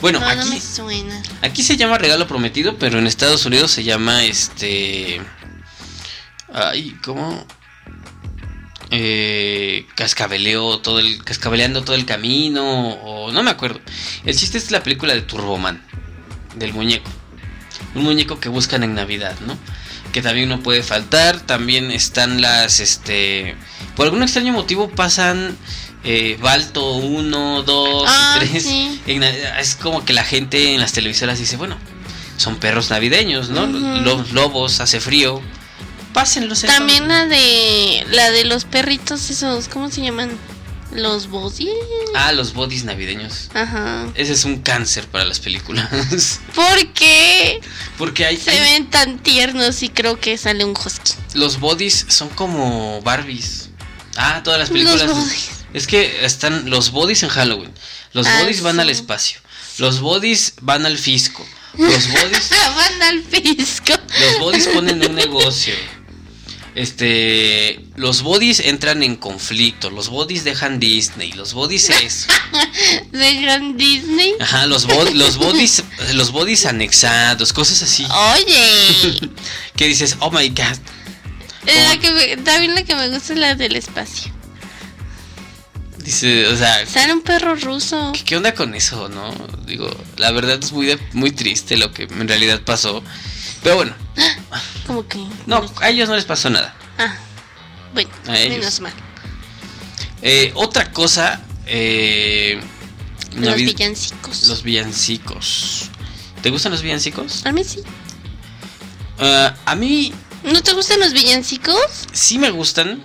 Bueno, no, no aquí, me suena. aquí se llama Regalo Prometido, pero en Estados Unidos se llama este... Ay, ¿cómo? Eh, cascabeleo todo el cascabeleando todo el camino o no me acuerdo. El chiste es la película de Turboman del muñeco. Un muñeco que buscan en Navidad, ¿no? Que también no puede faltar. También están las, este, por algún extraño motivo pasan eh, Balto 1, 2 Ah, y 3. sí. Es como que la gente en las televisoras dice, bueno, son perros navideños, ¿no? Los lobos, hace frío. Pásenlos en También la de la de los perritos esos, ¿cómo se llaman? Los body. Ah, los bodies navideños. Ajá. Ese es un cáncer para las películas. ¿Por qué Porque hay, se hay- ven tan tiernos y creo que sale un husky? los bodies son como Barbies. Ah, todas las películas. Los bodies. Es que están los bodies en Halloween. Los Ah, bodies van sí. al espacio. Los bodies van al fisco. Los bodies, Van al fisco. los bodies ponen un negocio. Este, los bodies entran en conflicto. Los bodies dejan Disney. Los bodies es. Dejan Disney. Ajá, los, bod- los bodies, los bodies anexados, cosas así. Oye. Que dices, oh my god. la que me- también la que me gusta es la del espacio. Dice, o sea, Sale un perro ruso. ¿qué, qué onda con eso, no? Digo, la verdad es muy, de- muy triste lo que en realidad pasó. Pero bueno, Como que. no, a ellos no les pasó nada. Ah, bueno, menos mal. Eh, otra cosa, eh, Los villancicos. los villancicos. ¿Te gustan los villancicos? A mí sí. Ah, a mí ¿No te gustan los villancicos? sí me gustan,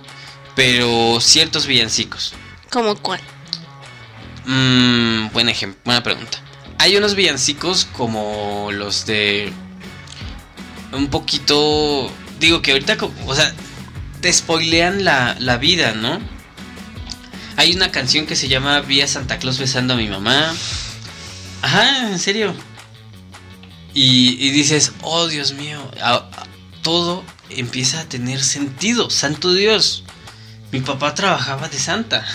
pero ciertos villancicos. ¿Como cuál? Mm, buen ejemplo, buena pregunta. Hay unos villancicos como los de un poquito, digo que ahorita, o sea, te spoilean la, la vida, ¿no? Hay una canción que se llama Vi a Santa Claus besando a mi mamá. Ajá, en serio. Y, dices, oh Dios mío, todo empieza a tener sentido. Santo Dios, mi papá trabajaba de Santa.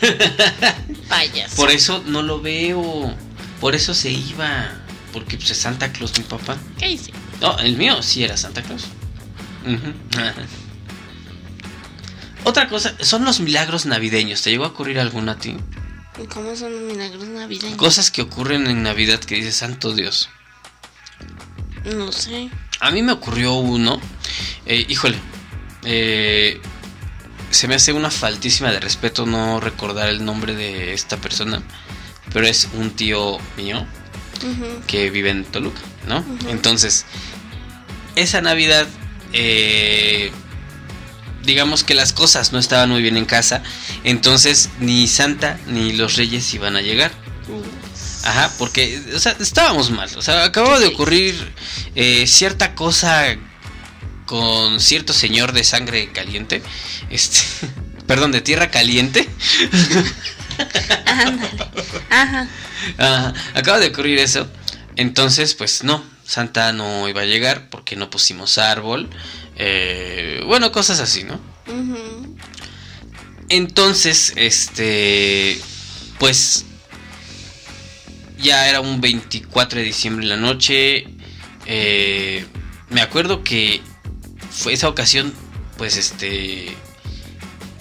Payas. Por eso no lo veo. Por eso se iba. Porque pues, es Santa Claus mi papá. ¿Qué hice? No, el mío sí era Santa Claus. Otra cosa, son los milagros navideños. ¿Te llegó a ocurrir alguno a ti? ¿Cómo son los milagros navideños? Cosas que ocurren en Navidad que dices, Santo Dios. No sé. A mí me ocurrió uno. eh, híjole. eh, se me hace una faltísima de respeto no recordar el nombre de esta persona. Pero es un tío mío. Que vive en Toluca, ¿no? Entonces, esa Navidad, eh, digamos que las cosas no estaban muy bien en casa, entonces ni Santa ni los Reyes iban a llegar. Ajá, porque, o sea, estábamos mal. O sea, acababa de ocurrir eh, cierta cosa con cierto señor de sangre caliente. Este, perdón, de tierra caliente. Ajá. Ajá, acaba de ocurrir eso. Entonces, pues no, Santa no iba a llegar porque no pusimos árbol. Eh, bueno, cosas así, ¿no? Entonces, este, pues ya era un 24 de diciembre en la noche. eh, me acuerdo que fue esa ocasión, pues este,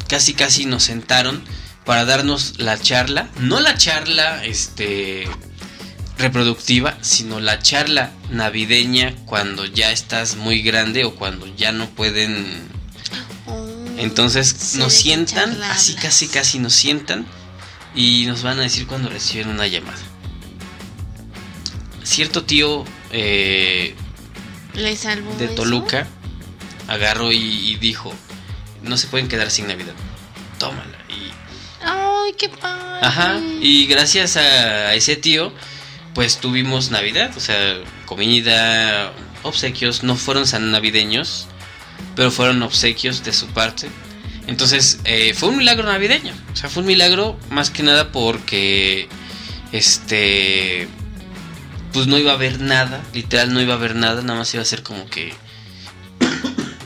casi casi nos sentaron para darnos la charla, no la charla, este, reproductiva, sino la charla navideña cuando ya estás muy grande o cuando ya no pueden Oh, entonces nos sientan, así casi casi nos sientan y nos van a decir cuando reciben una llamada. Cierto tío eh, ¿Le salvó de eso? Toluca agarró y, y dijo, no se pueden quedar sin Navidad, tómala. Y, Ay, qué padre. ajá, y gracias a ese tío, pues tuvimos Navidad, o sea, comida, obsequios, no fueron tan navideños, pero fueron obsequios de su parte. Entonces eh, fue un milagro navideño. O sea, fue un milagro más que nada porque este pues no iba a haber nada, literal no iba a haber nada, nada más iba a ser como que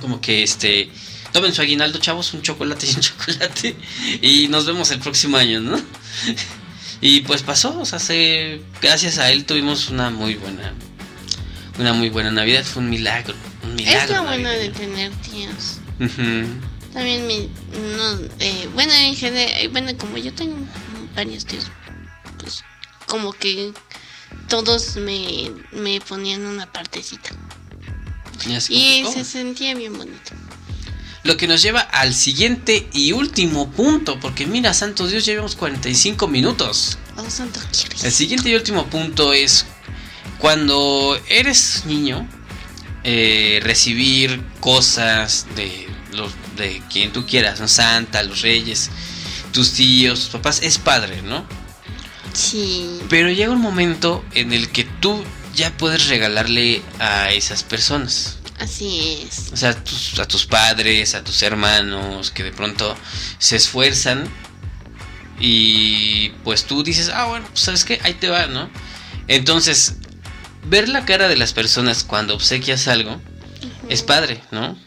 como que este tomen su aguinaldo, chavos, un chocolate y un chocolate y nos vemos el próximo año, ¿no? y pues pasó, o sea, se, gracias a él tuvimos una muy buena una muy buena Navidad, fue un milagro, un milagro. Es lo bueno de tener tíos. También mi, no, eh, bueno, en general, eh, bueno, como yo tengo varios tíos, pues como que todos me, me ponían una partecita. Y se sentía bien bonito. Lo que nos lleva al siguiente y último punto, porque mira, santo Dios, llevamos 45 minutos. Oh, santo. El siguiente y último punto es cuando eres niño, eh, recibir cosas de los de quien tú quieras, ¿no? Santa, los reyes, tus tíos, tus papás, es padre, ¿no? Sí. Pero llega un momento en el que tú ya puedes regalarle a esas personas. Así es. O sea, a tus, a tus padres, a tus hermanos, que de pronto se esfuerzan y pues tú dices, ah, bueno, pues sabes qué, ahí te va, ¿no? Entonces, ver la cara de las personas cuando obsequias algo es padre, ¿no?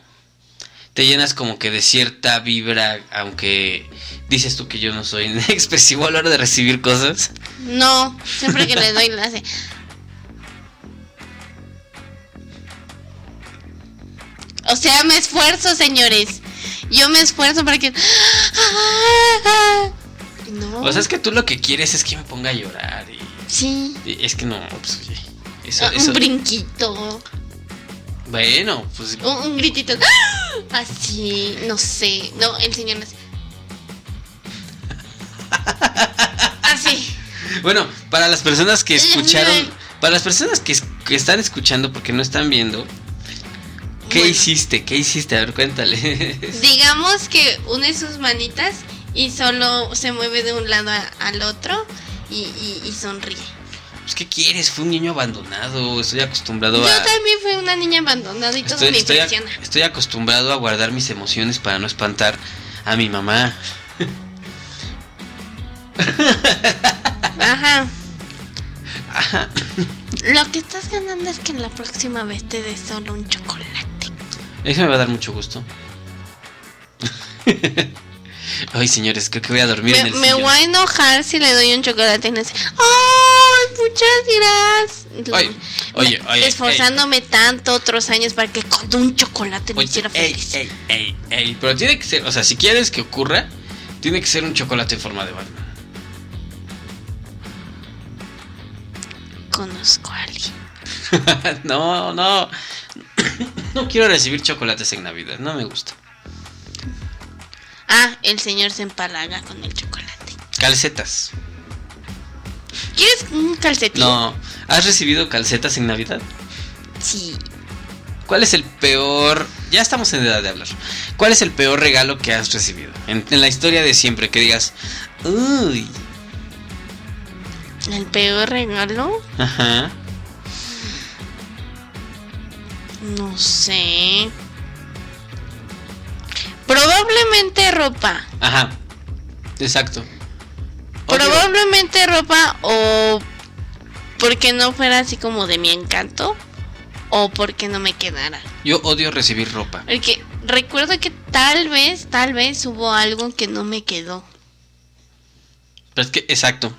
Te llenas como que de cierta vibra, aunque dices tú que yo no soy expresivo a la hora de recibir cosas. No, siempre que le doy la hace. O sea, me esfuerzo, señores. Yo me esfuerzo para que. No. O sea, es que tú lo que quieres es que me ponga a llorar y, Sí. y es que no, pues oye, eso, Ah, eso, Un brinquito. bueno, pues Un, un gritito. Así, no sé. No, el señor no hace. Así. Bueno, para las personas que escucharon, para las personas que están escuchando porque no están viendo, ¿qué Bueno. hiciste? ¿Qué hiciste? A ver, cuéntale. Digamos que une sus manitas y solo se mueve de un lado a- al otro y, y- y sonríe. Pues, ¿Qué quieres? Fue un niño abandonado. Estoy acostumbrado Yo a. también fui una niña abandonada y todo Estoy, me estoy, a- estoy acostumbrado a guardar mis emociones para no espantar a mi mamá. Ajá. Ajá. Lo que estás ganando es que la próxima vez te des solo un chocolate. Eso me va a dar mucho gusto. Ay, señores, creo que voy a dormir Me, en el me sillón. voy a enojar si le doy un chocolate y dice, ¡ay, muchas gracias! Oye, oye, oye, Esforzándome tanto otros años para que con un chocolate me Oye, hiciera ey, feliz. ey, ey, ey, Pero tiene que ser, o sea, si quieres que ocurra, tiene que ser un chocolate en forma de Batman. Conozco a alguien. no, no. No quiero recibir chocolates en Navidad, no me gusta. Ah, el señor se empalaga con el chocolate. Calcetas. ¿Quieres un calcetín? No. ¿Has recibido calcetas en Navidad? Sí. ¿Cuál es el peor... Ya estamos en edad de hablar. ¿Cuál es el peor regalo que has recibido? En, en la historia de siempre, que digas... Uy. El peor regalo, Ajá. No sé. Probablemente ropa. Ajá. Exacto. Probablemente ropa o porque no fuera así como de mi encanto o porque no me quedara. Yo odio recibir ropa. Porque recuerdo que tal vez, tal vez hubo algo que no me quedó. Pero es que, exacto.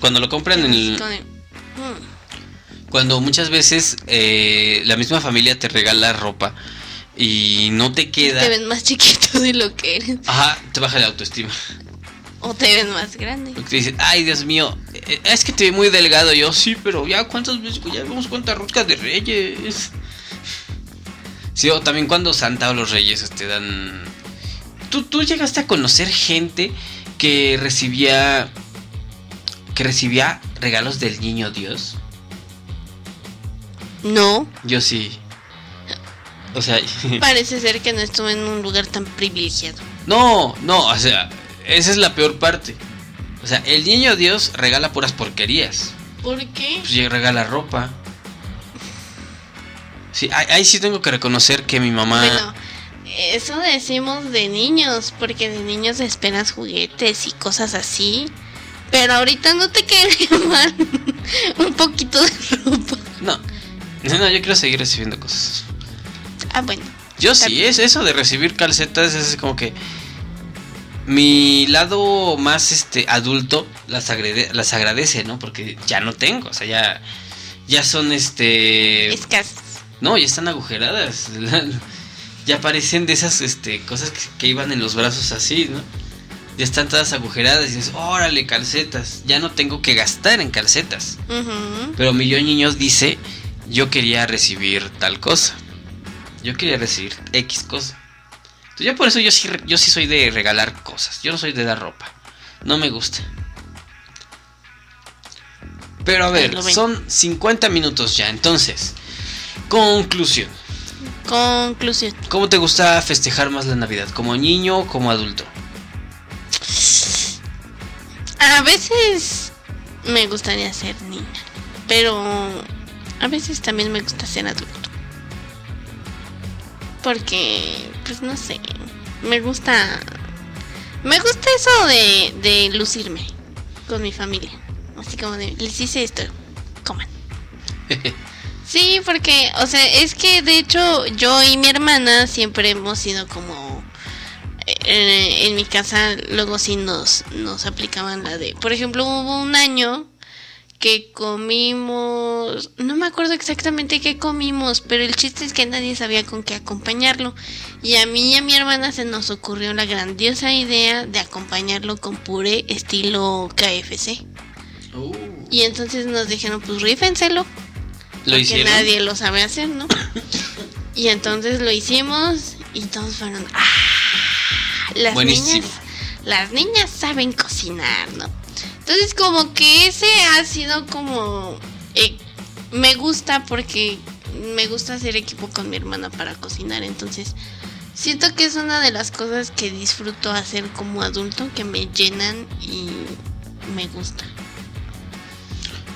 Cuando lo compran en el... Con el- mm, Cuando muchas veces eh, la misma familia te regala ropa y no te queda... Te ves más chiquito de lo que eres. Ajá, te baja la autoestima. O te ves más grande. Porque te dicen, ay Dios mío, eh, es que te ve muy delgado. Yo, sí, pero ya cuántas veces, ya vemos cuántas roscas de reyes. Sí, o también cuando Santa o los reyes te dan... ¿Tú, tú llegaste a conocer gente que recibía... que recibía regalos del niño Dios. No, Yo sí. O sea... parece ser que no estuve en un lugar tan privilegiado. No, no, o sea, esa es la peor parte. O sea, el niño Dios regala puras porquerías. ¿Por qué? Pues regala ropa. Sí, ahí, ahí sí tengo que reconocer que mi mamá. Bueno, eso decimos de niños, porque de niños esperas juguetes y cosas así. Pero ahorita no te quede mal un poquito de ropa. No, no, yo quiero seguir recibiendo cosas. Ah, bueno. Yo sí, es eso de recibir calcetas, es como que mi lado más este adulto las, las agradece, ¿no? Porque ya no tengo, o sea, ya ya son este escasas. No, ya están agujeradas. ya parecen de esas este cosas que, iban en los brazos así, ¿no? Ya están todas agujeradas y dices, órale, calcetas. Ya no tengo que gastar en calcetas. Pero mi yo niños dice, yo quería recibir tal cosa. Yo quería recibir X cosa. Entonces, ya por eso yo sí, yo sí soy de regalar cosas. Yo no soy de dar ropa. No me gusta. Pero a ver, son 50 minutos ya. Entonces, conclusión. Conclusión. ¿Cómo te gusta festejar más la Navidad? ¿Como niño o como adulto? A veces me gustaría ser niña, pero a veces también me gusta ser adulto. Porque, pues no sé, me gusta... Me gusta eso de, de lucirme con mi familia. Así como de, les hice esto, coman. sí, porque, o sea, es que de hecho yo y mi hermana siempre hemos sido como... Eh, en mi casa luego sí nos, nos aplicaban la de... Por ejemplo, hubo un año que comimos, no me acuerdo exactamente qué comimos, pero el chiste es que nadie sabía con qué acompañarlo. Y a mí y a mi hermana se nos ocurrió la grandiosa idea de acompañarlo con puré estilo KFC. Uh. Y entonces nos dijeron, pues rífenselo. ¿Lo hicieron? nadie lo sabe hacer, ¿no? y entonces lo hicimos y todos fueron, ¡ah! Las niñas, las niñas saben cocinar, ¿no? Entonces como que ese ha sido como... Eh, me gusta porque me gusta hacer equipo con mi hermana para cocinar. Entonces siento que es una de las cosas que disfruto hacer como adulto, que me llenan y me gusta.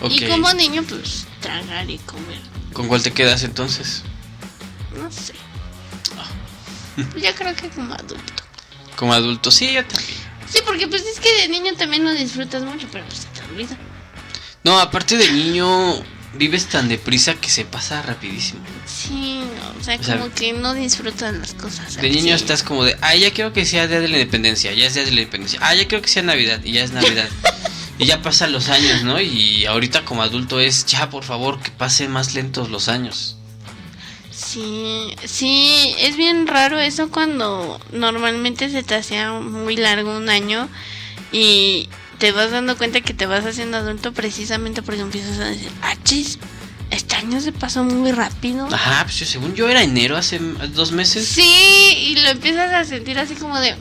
Y como niño pues tragar y comer. ¿Con cuál te quedas entonces? No sé. Ah. yo creo que como adulto. Como adulto, sí, yo también. Sí, porque pues es que de niño también no disfrutas mucho, pero pues se te olvida. No, aparte de niño vives tan deprisa que se pasa rapidísimo. Sí, o sea, como que no disfrutas las cosas. De niño estás como de, ah, ya quiero que sea Día de la Independencia, ya es Día de la Independencia. Ah, ya quiero que sea Navidad, y ya es Navidad. y ya pasan los años, ¿no? Y ahorita como adulto es, ya, por favor, que pasen más lentos los años. Sí, sí, es bien raro eso cuando normalmente se te hacía muy largo un año y te vas dando cuenta que te vas haciendo adulto precisamente porque empiezas a decir, ah, chis, este año se pasó muy rápido. Ajá, pues según yo era enero hace dos meses. Sí, y lo empiezas a sentir así como de,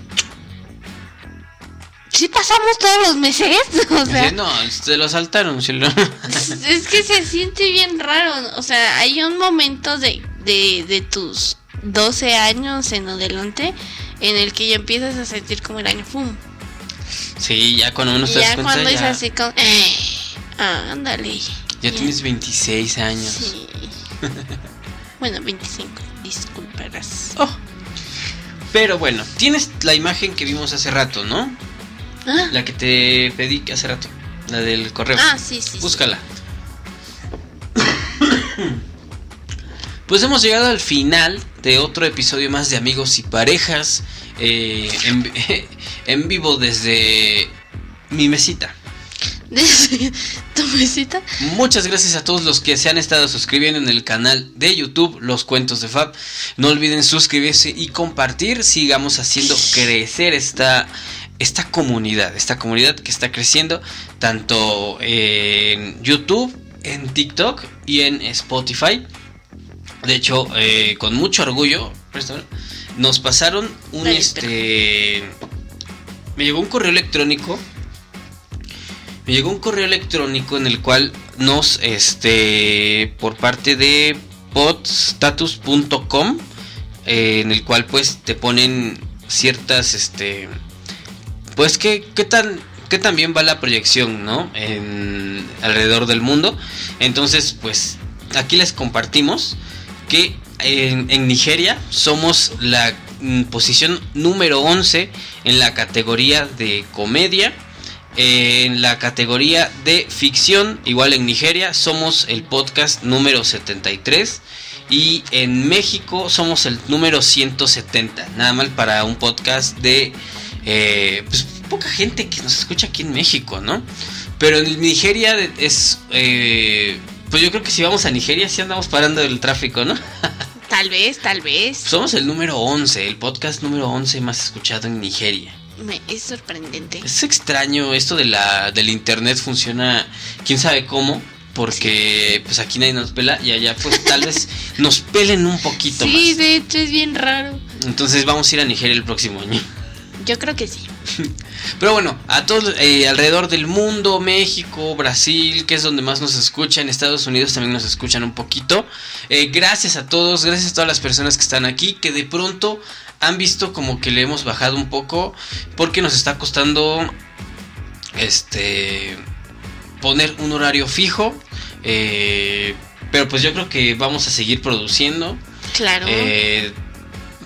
sí pasamos todos los meses. O sea, no, se lo saltaron. es que se siente bien raro. O sea, hay un momento de, de, de tus 12 años en adelante en el que ya empiezas a sentir como el año ¡pum! Sí, ya cuando uno se Ya cuando es así como. Eh, ándale. Ya, tienes 26 años. Sí. bueno, 25. Disculparás. Oh. Pero bueno, tienes la imagen que vimos hace rato, ¿no? ¿Ah? La que te pedí hace rato. La del correo. Ah, sí, sí. Búscala. Pues hemos llegado al final de otro episodio más de Amigos y Parejas. Eh, en, vivo desde mi mesita. ¿Desde tu mesita? Muchas gracias a todos los que se han estado suscribiendo en el canal de YouTube, Los Cuentos de Fab. No olviden suscribirse y compartir. Sigamos haciendo crecer esta esta comunidad, esta comunidad que está creciendo tanto en YouTube, en TikTok y en Spotify. De hecho, eh, con mucho orgullo, nos pasaron un este. Me llegó un correo electrónico. Me llegó un correo electrónico en el cual nos, este, por parte de podstatus.com, eh, en el cual pues te ponen ciertas, este, pues qué, qué tan qué también va la proyección, ¿no? En alrededor del mundo. Entonces, pues aquí les compartimos que en, Nigeria somos la mm, posición número 11 en la categoría de comedia. En la categoría de ficción, igual en Nigeria, somos el podcast número 73. Y en México somos el número 170. Nada mal para un podcast de eh, pues, poca gente que nos escucha aquí en México, ¿no? Pero en Nigeria es... Eh, pues yo creo que si vamos a Nigeria sí andamos parando el tráfico, ¿no? Tal vez, tal vez. Somos el número 11, el podcast número 11 más escuchado en Nigeria. Me, es sorprendente. Es extraño, esto de la, del internet funciona, quién sabe cómo, porque pues aquí nadie nos pela y allá pues tal vez nos pelen un poquito sí, más. Sí, de hecho es bien raro. Entonces vamos a ir a Nigeria el próximo año. Yo creo que sí. Pero bueno, a todos eh, alrededor del mundo, México, Brasil, que es donde más nos escuchan, Estados Unidos también nos escuchan un poquito. Eh, gracias a todos, gracias a todas las personas que están aquí, que de pronto han visto como que le hemos bajado un poco, porque nos está costando este poner un horario fijo. Eh, pero pues yo creo que vamos a seguir produciendo. Claro. Eh,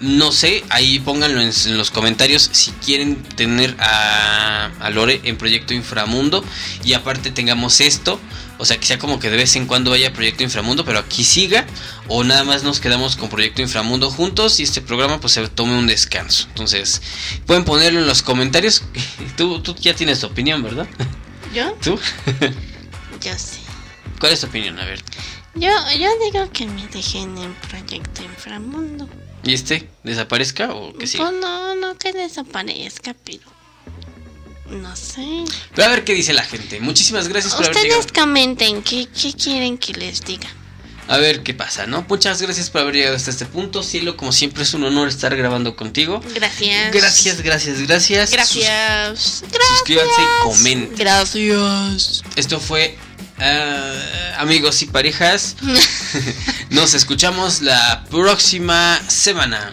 no sé, ahí pónganlo en, los comentarios si quieren tener a, Lore en Proyecto Inframundo y aparte tengamos esto. O sea, que sea como que de vez en cuando vaya Proyecto Inframundo, pero aquí siga. O nada más nos quedamos con Proyecto Inframundo juntos y este programa pues se tome un descanso. Entonces, pueden ponerlo en los comentarios. tú, tú ya tienes tu opinión, ¿verdad? ¿Yo? ¿Tú? Yo sé. ¿Cuál es tu opinión? A ver. Yo, yo digo que me dejen en Proyecto Inframundo. ¿Y este desaparezca o que sí? Pues no, no que desaparezca, pero no sé. Pero a ver qué dice la gente. Muchísimas gracias por Ustedes haber llegado. comenten qué, qué quieren que les diga. A ver qué pasa, ¿no? Muchas gracias por haber llegado hasta este punto. Cielo, como siempre es un honor estar grabando contigo. Gracias. Gracias, gracias, gracias. Gracias. Sus- Suscríbanse y comenten. Gracias. Esto fue ah, amigos y parejas. Nos escuchamos la próxima semana.